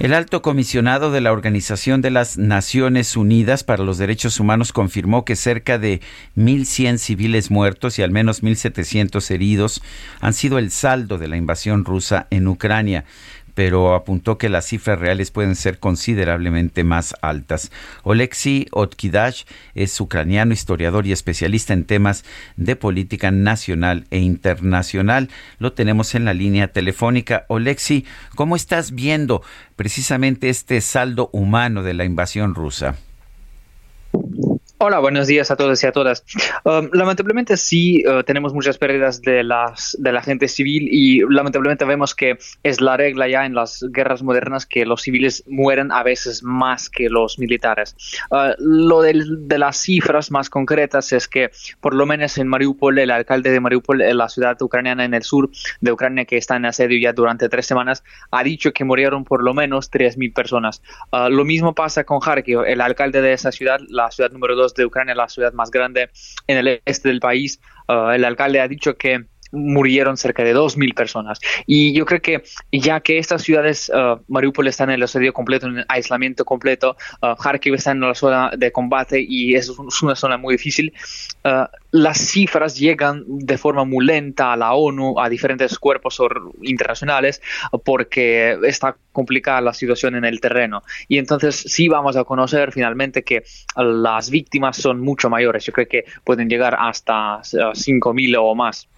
El alto comisionado de la Organización de las Naciones Unidas para los Derechos Humanos confirmó que cerca de 1.100 civiles muertos y al menos 1.700 heridos han sido el saldo de la invasión rusa en Ucrania pero apuntó que las cifras reales pueden ser considerablemente más altas. Oleksiy Otkidash es ucraniano, historiador y especialista en temas de política nacional e internacional. Lo tenemos en la línea telefónica. Oleksiy, ¿cómo estás viendo precisamente este saldo humano de la invasión rusa? Hola, buenos días a todos y a todas. Um, lamentablemente sí uh, tenemos muchas pérdidas de, la gente civil y lamentablemente vemos que es la regla ya en las guerras modernas que los civiles mueren a veces más que los militares. Uh, lo de las cifras más concretas es que por lo menos en Mariupol, el alcalde de Mariupol, la ciudad ucraniana en el sur de Ucrania que está en asedio ya durante tres semanas, ha dicho que murieron por lo menos 3.000 personas. Uh, lo mismo pasa con Kharkiv, el alcalde de esa ciudad, la ciudad número 2 de Ucrania, la ciudad más grande en el este del país. Uh, el alcalde ha dicho que murieron cerca de 2.000 personas. Y yo creo que ya que estas ciudades, uh, Mariupol está en el asedio completo, en el aislamiento completo, uh, Kharkiv está en la zona de combate y es una zona muy difícil, uh, las cifras llegan de forma muy lenta a la ONU, a diferentes cuerpos internacionales, porque está complicada la situación en el terreno. Y entonces sí vamos a conocer finalmente que las víctimas son mucho mayores. Yo creo que pueden llegar hasta 5.000 o más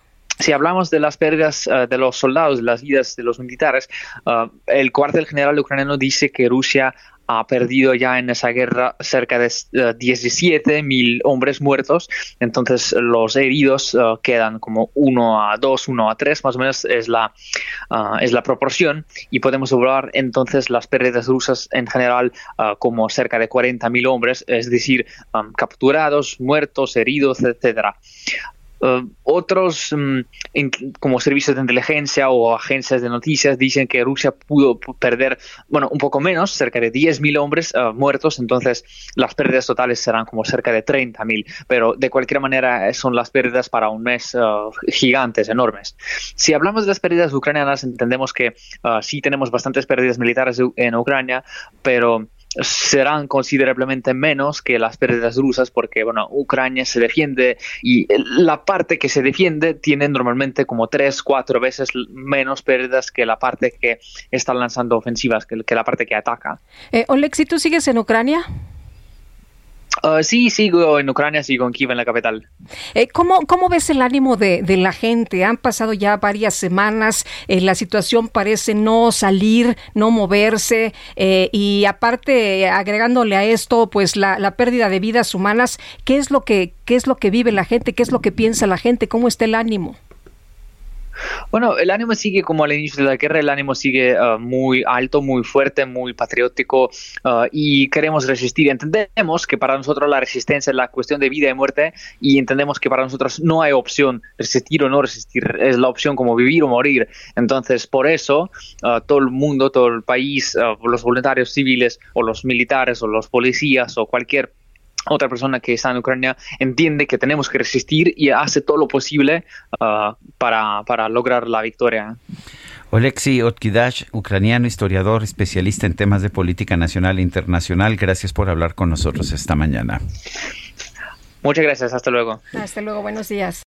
si hablamos de las pérdidas uh, de los soldados, de las vidas de los militares, uh, el cuartel general ucraniano dice que Rusia ha perdido ya en esa guerra cerca de uh, 17.000 hombres muertos, entonces los heridos quedan como 1 a 2, 1 a 3, más o menos es la, es la proporción, y podemos hablar entonces las pérdidas rusas en general como cerca de 40.000 hombres, es decir, um, capturados, muertos, heridos, etcétera. Uh, otros um, como servicios de inteligencia o agencias de noticias dicen que Rusia pudo perder, bueno, un poco menos, cerca de 10.000 hombres uh, muertos, entonces las pérdidas totales serán como cerca de 30.000, pero de cualquier manera eh, son las pérdidas para un mes uh, gigantes, enormes. Si hablamos de las pérdidas ucranianas, entendemos que sí tenemos bastantes pérdidas militares en Ucrania, pero serán considerablemente menos que las pérdidas rusas porque bueno Ucrania se defiende y la parte que se defiende tiene normalmente como tres cuatro veces menos pérdidas que la parte que está lanzando ofensivas que, la parte que ataca eh, Olex, ¿tú sigues en Ucrania? Uh, sí, sigo en Ucrania, sigo en Kiev, en la capital. Eh, ¿cómo, ¿Cómo ves el ánimo de, de, la gente? Han pasado ya varias semanas, eh, la situación parece no salir, no moverse, eh, y aparte, agregándole a esto, pues la, la, pérdida de vidas humanas, ¿qué es, lo que, ¿qué es lo que vive la gente? ¿Qué es lo que piensa la gente? ¿Cómo está el ánimo? Bueno, el ánimo sigue como al inicio de la guerra, el ánimo sigue uh, muy alto, muy fuerte, muy patriótico uh, y queremos resistir. Entendemos que para nosotros la resistencia es la cuestión de vida y muerte y entendemos que para nosotros no hay opción resistir o no resistir, es la opción como vivir o morir. Entonces, por eso uh, todo el mundo, todo el país, los voluntarios civiles o los militares o los policías o cualquier otra persona que está en Ucrania entiende que tenemos que resistir y hace todo lo posible uh, para, para, lograr la victoria. Oleksiy Otkidash, ucraniano, historiador, especialista en temas de política nacional e internacional, gracias por hablar con nosotros esta mañana. Muchas gracias, hasta luego. Hasta luego, buenos días.